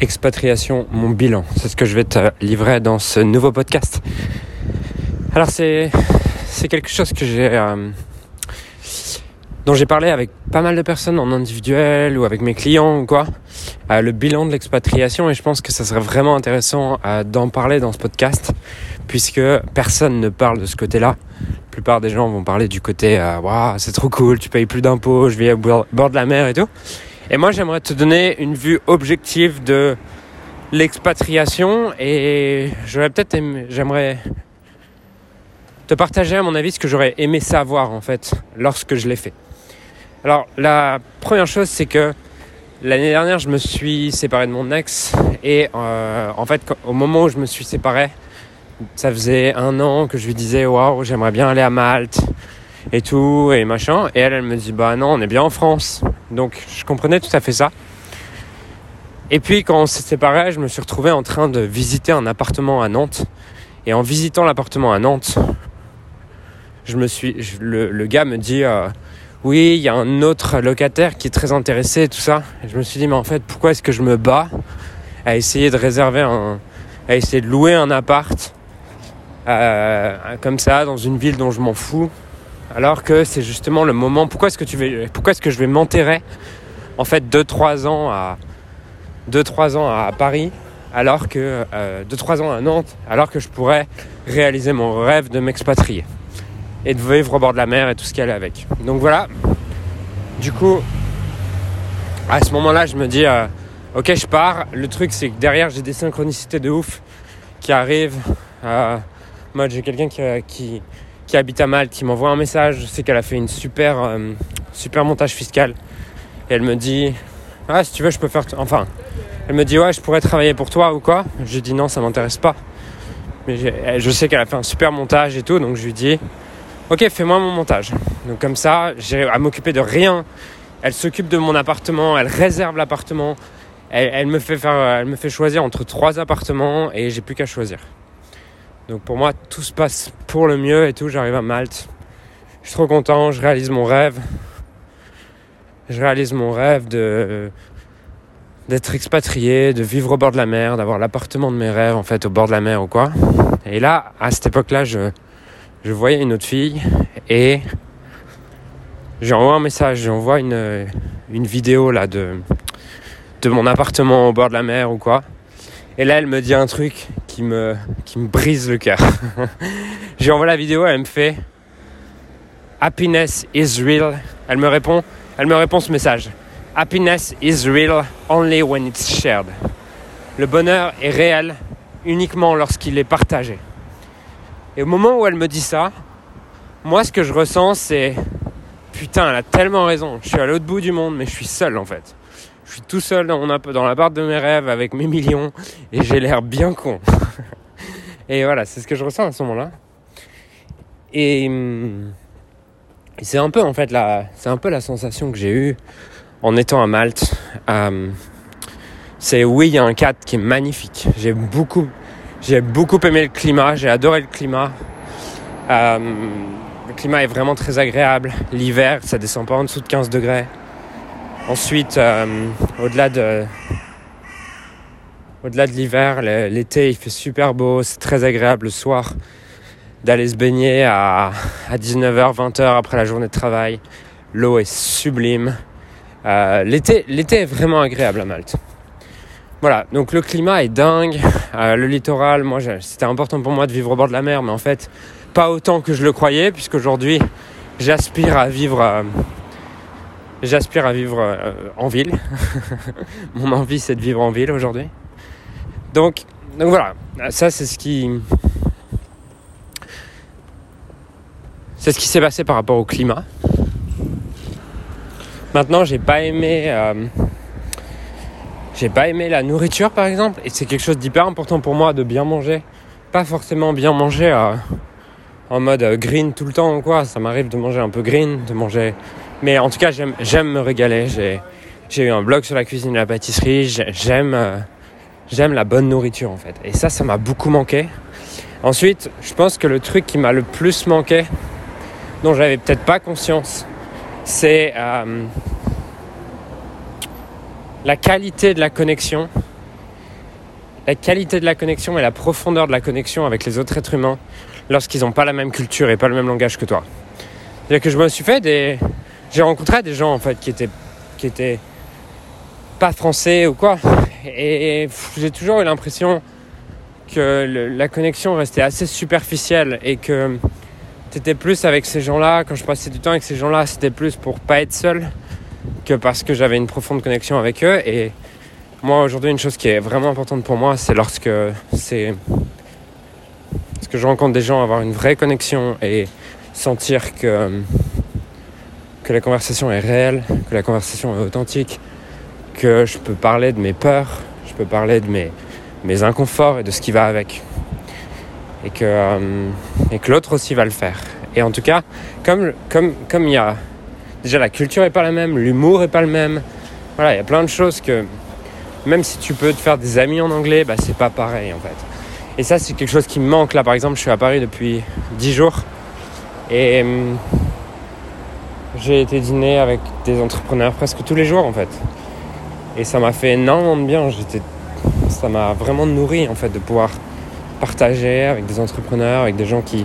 expatriation, mon bilan. C'est ce que je vais te livrer dans ce nouveau podcast. Alors c'est c'est quelque chose que j'ai euh, dont j'ai parlé avec pas mal de personnes en individuel ou avec mes clients ou quoi. Euh, le bilan de l'expatriation et je pense que ça serait vraiment intéressant euh, d'en parler dans ce podcast puisque personne ne parle de ce côté-là. La plupart des gens vont parler du côté waouh c'est trop cool, tu payes plus d'impôts, je vis au bord de la mer et tout. Et moi, j'aimerais te donner une vue objective de l'expatriation et j'aurais peut-être j'aimerais te partager à mon avis ce que j'aurais aimé savoir en fait lorsque je l'ai fait. Alors la première chose c'est que l'année dernière je me suis séparé de mon ex et euh, en fait au moment où je me suis séparé ça faisait un an que je lui disais waouh j'aimerais bien aller à Malte et tout et machin et elle elle me dit bah non on est bien en France donc je comprenais tout à fait ça. Et puis quand on s'est séparés, je me suis retrouvé en train de visiter un appartement à Nantes. Et en visitant l'appartement à Nantes, je me suis, le, gars me dit euh, oui, il y a un autre locataire qui est très intéressé et tout ça. Et je me suis dit mais en fait pourquoi est-ce que je me bats à essayer de réserver un, à essayer de louer un appart euh, comme ça dans une ville dont je m'en fous? Alors que c'est justement le moment. Pourquoi est-ce que tu veux, pourquoi est-ce que je vais m'enterrer en fait 2-3 ans à 2-3 ans à Paris alors que 2-3 euh, ans à Nantes alors que je pourrais réaliser mon rêve de m'expatrier et de vivre au bord de la mer et tout ce qui allait avec. Donc voilà. Du coup, à ce moment-là, je me dis euh, ok, je pars. Le truc, c'est que derrière, j'ai des synchronicités de ouf qui arrivent. Euh, moi, j'ai quelqu'un qui, qui qui habite à Malte qui m'envoie un message. Je sais qu'elle a fait une super, euh, super montage fiscal. Et elle me dit Ah, si tu veux, je peux faire. Enfin, elle me dit Ouais, je pourrais travailler pour toi ou quoi. J'ai dit Non, ça m'intéresse pas. Mais je sais qu'elle a fait un super montage et tout. Donc je lui dis Ok, fais-moi mon montage. Donc comme ça, j'ai à m'occuper de rien. Elle s'occupe de mon appartement, elle réserve l'appartement. Elle, me fait faire, elle me fait choisir entre trois appartements et j'ai plus qu'à choisir. Donc pour moi, tout se passe pour le mieux et tout. J'arrive à Malte. Je suis trop content, je réalise mon rêve. Je réalise mon rêve de d'être expatrié, de vivre au bord de la mer, d'avoir l'appartement de mes rêves en fait au bord de la mer ou quoi. Et là, à cette époque-là, je, je voyais une autre fille et j'envoie un message, j'envoie une, une vidéo là de, de mon appartement au bord de la mer ou quoi. Et là, elle me dit un truc qui me, brise le cœur. J'ai envoyé la vidéo, elle me fait Happiness is real. Elle me répond, elle me répond ce message. Happiness is real only when it's shared. Le bonheur est réel uniquement lorsqu'il est partagé. Et au moment où elle me dit ça, moi ce que je ressens c'est putain, elle a tellement raison. Je suis à l'autre bout du monde, mais je suis seul en fait. Je suis tout seul dans la barre de mes rêves avec mes millions et j'ai l'air bien con. et voilà, c'est ce que je ressens à ce moment-là. Et, hum, c'est un peu en fait la, c'est un peu la sensation que j'ai eue en étant à Malte. Hum, c'est oui, il y a un cadre qui est magnifique. J'ai beaucoup, j'ai beaucoup aimé le climat, j'ai adoré le climat. Hum, le climat est vraiment très agréable. L'hiver, ça descend pas en dessous de 15 degrés. Ensuite, au-delà de, au-delà de l'hiver, l'été il fait super beau, c'est très agréable le soir d'aller se baigner à, 19h, 20h après la journée de travail. L'eau est sublime. Euh, l'été, est vraiment agréable à Malte. Voilà, donc le climat est dingue. Euh, le littoral, moi, c'était important pour moi de vivre au bord de la mer, mais en fait, pas autant que je le croyais, puisqu'aujourd'hui, j'aspire à vivre J'aspire à vivre euh, en ville. Mon envie, c'est de vivre en ville aujourd'hui. Donc, donc voilà, ça c'est ce qui. S'est passé par rapport au climat. Maintenant, j'ai pas aimé. Euh, j'ai pas aimé la nourriture par exemple, et c'est quelque chose d'hyper important pour moi de bien manger. Pas forcément bien manger euh, en mode green tout le temps quoi. Ça m'arrive de manger un peu green, de manger mais en tout cas, j'aime me régaler. J'ai eu un blog sur la cuisine et la pâtisserie. J'aime euh, j'aime la bonne nourriture en fait. Et ça, ça m'a beaucoup manqué. Ensuite, je pense que le truc qui m'a le plus manqué, dont j'avais peut-être pas conscience, c'est euh, la qualité de la connexion la qualité de la connexion et la profondeur de la connexion avec les autres êtres humains lorsqu'ils n'ont pas la même culture et pas le même langage que toi. C'est-à-dire que je me suis fait des... J'ai rencontré des gens en fait qui étaient, qui étaient pas français ou quoi. Et j'ai toujours eu l'impression que la connexion restait assez superficielle et que t'étais plus avec ces gens-là. Quand je passais du temps avec ces gens-là, c'était plus pour pas être seul que parce que j'avais une profonde connexion avec eux. Et moi, aujourd'hui, une chose qui est vraiment importante pour moi, c'est lorsque c'est que je rencontre des gens, avoir une vraie connexion et sentir que, que la conversation est réelle, que la conversation est authentique, que je peux parler de mes peurs, je peux parler de mes, mes inconforts et de ce qui va avec. Et que, euh, que l'autre aussi va le faire. Et en tout cas, comme, comme, comme il y a. Déjà, la culture est pas la même, l'humour est pas le même. Voilà, il y a plein de choses que même si tu peux te faire des amis en anglais, bah, c'est pas pareil en fait. Et ça, c'est quelque chose qui me manque. Là, par exemple, je suis à Paris depuis 10 jours et hum, j'ai été dîner avec des entrepreneurs presque tous les jours en fait. Et ça m'a fait énormément de bien. J'étais, ça m'a vraiment nourri en fait de pouvoir partager avec des entrepreneurs, avec des gens qui,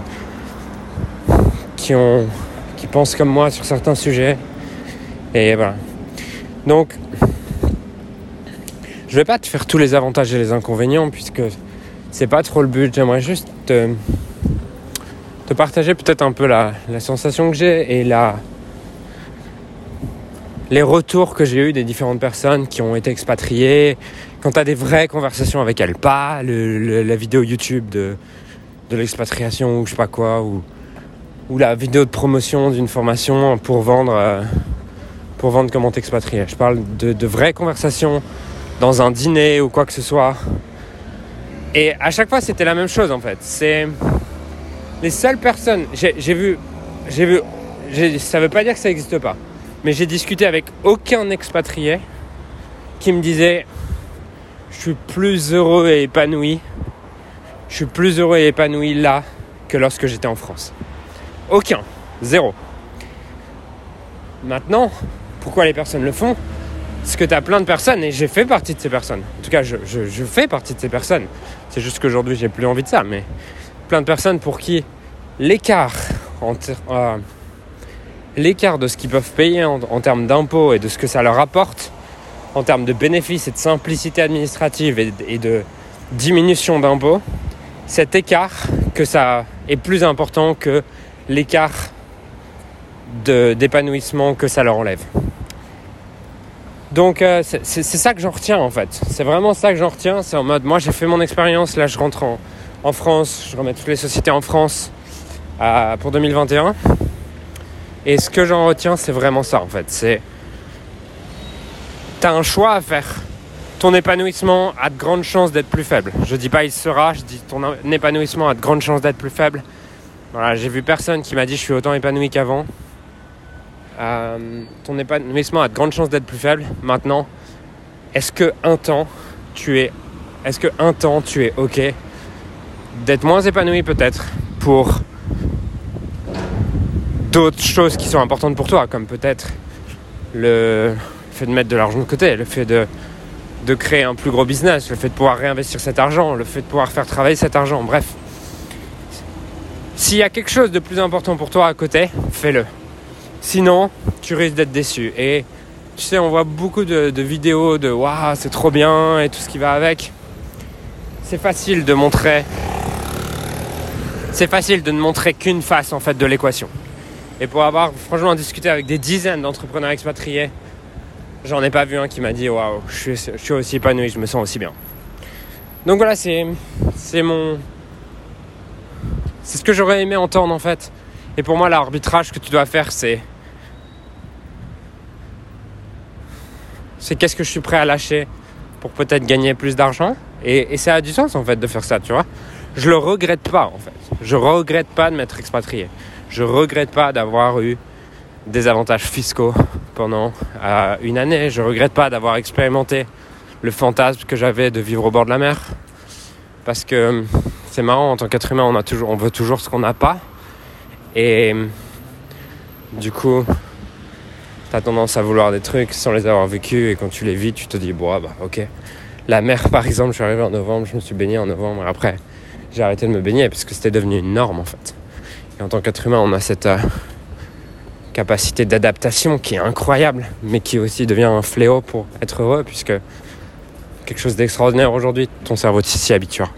qui, ont, qui pensent comme moi sur certains sujets. Et voilà. Donc, je vais pas te faire tous les avantages et les inconvénients puisque c'est pas trop le but. J'aimerais juste te, partager peut-être un peu la, sensation que j'ai et la, les retours que j'ai eu des différentes personnes qui ont été expatriées. Quand tu as des vraies conversations avec elles, pas la vidéo YouTube de, de l'expatriation ou je sais pas quoi, ou, ou la vidéo de promotion d'une formation pour vendre, euh, pour vendre comment t'expatrier. Je parle de, de vraies conversations dans un dîner ou quoi que ce soit. Et à chaque fois, c'était la même chose en fait. C'est les seules personnes. J'ai vu, j'ai vu. Ça veut pas dire que ça n'existe pas, mais j'ai discuté avec aucun expatrié qui me disait je suis plus heureux et épanoui. Je suis plus heureux et épanoui là que lorsque j'étais en France. Aucun, zéro. Maintenant, pourquoi les personnes le font? Parce que tu as plein de personnes, et j'ai fait partie de ces personnes. En tout cas, je, fais partie de ces personnes. C'est juste qu'aujourd'hui, j'ai plus envie de ça. Mais plein de personnes pour qui l'écart euh, l'écart de ce qu'ils peuvent payer en, termes d'impôts et de ce que ça leur apporte en termes de bénéfices et de simplicité administrative et, de diminution d'impôts, cet écart que ça est plus important que l'écart d'épanouissement que ça leur enlève. Donc euh, c'est ça que j'en retiens en fait. C'est vraiment ça que j'en retiens. C'est en mode, moi j'ai fait mon expérience, là je rentre en, France, je remets toutes les sociétés en France euh, pour 2021. Et ce que j'en retiens, c'est vraiment ça en fait. C'est, t'as un choix à faire. Ton épanouissement a de grandes chances d'être plus faible. Je dis pas il sera, je dis ton épanouissement a de grandes chances d'être plus faible. Voilà, j'ai vu personne qui m'a dit je suis autant épanoui qu'avant. Euh, ton épanouissement a de grandes chances d'être plus faible. Maintenant, est-ce que un temps tu es, est-ce que un temps tu es ok d'être moins épanoui peut-être pour d'autres choses qui sont importantes pour toi, comme peut-être le fait de mettre de l'argent de côté, le fait de, de créer un plus gros business, le fait de pouvoir réinvestir cet argent, le fait de pouvoir faire travailler cet argent, bref. S'il y a quelque chose de plus important pour toi à côté, fais-le. Sinon, tu risques d'être déçu. Et tu sais, on voit beaucoup de, vidéos de waouh, c'est trop bien et tout ce qui va avec. C'est facile de montrer. C'est facile de ne montrer qu'une face en fait de l'équation. Et pour avoir franchement discuté avec des dizaines d'entrepreneurs expatriés, j'en ai pas vu un qui m'a dit waouh, je suis, aussi épanoui, je me sens aussi bien. Donc voilà, c'est c'est mon c'est ce que j'aurais aimé entendre en fait. Et pour moi, l'arbitrage que tu dois faire, c'est c'est qu'est-ce que je suis prêt à lâcher pour peut-être gagner plus d'argent. Et, ça a du sens en fait de faire ça, tu vois. Je le regrette pas en fait. Je regrette pas de m'être expatrié. Je regrette pas d'avoir eu des avantages fiscaux pendant euh, une année. Je regrette pas d'avoir expérimenté le fantasme que j'avais de vivre au bord de la mer. Parce que c'est marrant, en tant qu'être humain, on, a toujours, veut toujours ce qu'on n'a pas. Et du coup, tendance à vouloir des trucs sans les avoir vécus et quand tu les vis, tu te dis, bon, ah bah ok, La mer, par exemple, je suis arrivé en novembre, je me suis baigné en novembre. Après, j'ai arrêté de me baigner parce que c'était devenu une norme en fait. Et en tant qu'être humain, on a cette euh, capacité d'adaptation qui est incroyable, mais qui aussi devient un fléau pour être heureux, puisque quelque chose d'extraordinaire aujourd'hui, ton cerveau s'y habituera.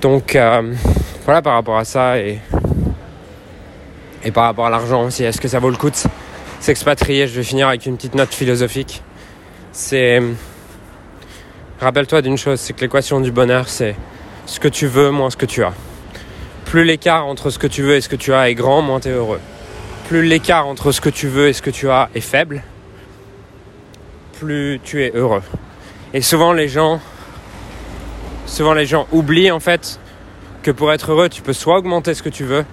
Donc euh, voilà par rapport à ça et, et par rapport à l'argent aussi, est-ce que ça vaut le coup de s'expatrier? Je vais finir avec une petite note philosophique. C'est Rappelle-toi d'une chose, c'est que l'équation du bonheur, c'est ce que tu veux moins ce que tu as. Plus l'écart entre ce que tu veux et ce que tu as est grand, moins tu es heureux. Plus l'écart entre ce que tu veux et ce que tu as est faible, plus tu es heureux. Et souvent les gens souvent les gens oublient en fait que pour être heureux, tu peux soit augmenter ce que tu veux,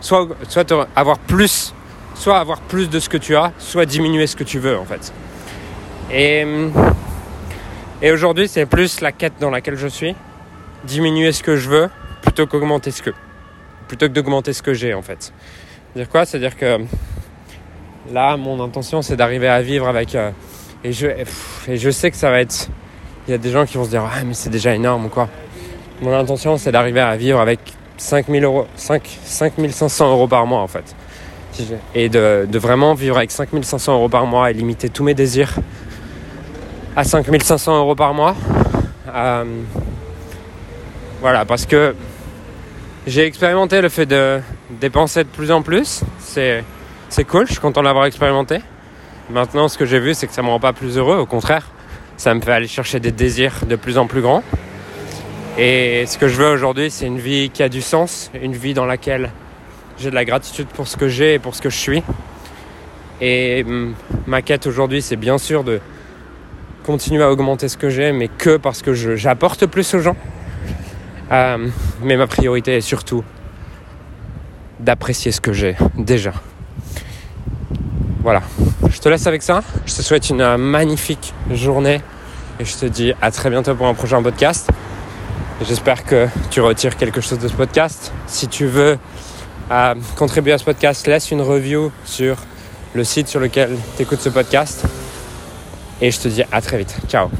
soit soit avoir plus, soit avoir plus de ce que tu as, soit diminuer ce que tu veux en fait. Et et aujourd'hui, c'est plus la quête dans laquelle je suis. Diminuer ce que je veux plutôt qu'augmenter ce que. Plutôt que d'augmenter ce que j'ai en fait. Dire quoi? C'est-à-dire que là, mon intention, c'est d'arriver à vivre avec. Euh, et, je, et je sais que ça va être. Il y a des gens qui vont se dire Ah, mais c'est déjà énorme ou quoi. Mon intention, c'est d'arriver à vivre avec 5000 euros, 5, 5500 euros par mois en fait. Et de, de vraiment vivre avec 5500 euros par mois et limiter tous mes désirs à 5500 euros par mois. Euh, voilà, parce que j'ai expérimenté le fait de dépenser de plus en plus. C'est, c'est cool, je suis content de l'avoir expérimenté. Maintenant, ce que j'ai vu, c'est que ça me rend pas plus heureux. Au contraire, ça me fait aller chercher des désirs de plus en plus grands. Et ce que je veux aujourd'hui, c'est une vie qui a du sens, une vie dans laquelle j'ai de la gratitude pour ce que j'ai et pour ce que je suis. Et hum, ma quête aujourd'hui, c'est bien sûr de continuer à augmenter ce que j'ai, mais que parce que j'apporte plus aux gens. Euh, mais ma priorité est surtout d'apprécier ce que j'ai déjà. Voilà, je te laisse avec ça. Je te souhaite une magnifique journée et je te dis à très bientôt pour un prochain podcast. J'espère que tu retires quelque chose de ce podcast. Si tu veux euh, contribuer à ce podcast, laisse une review sur le site sur lequel tu écoutes ce podcast. Et je te dis à très vite. Ciao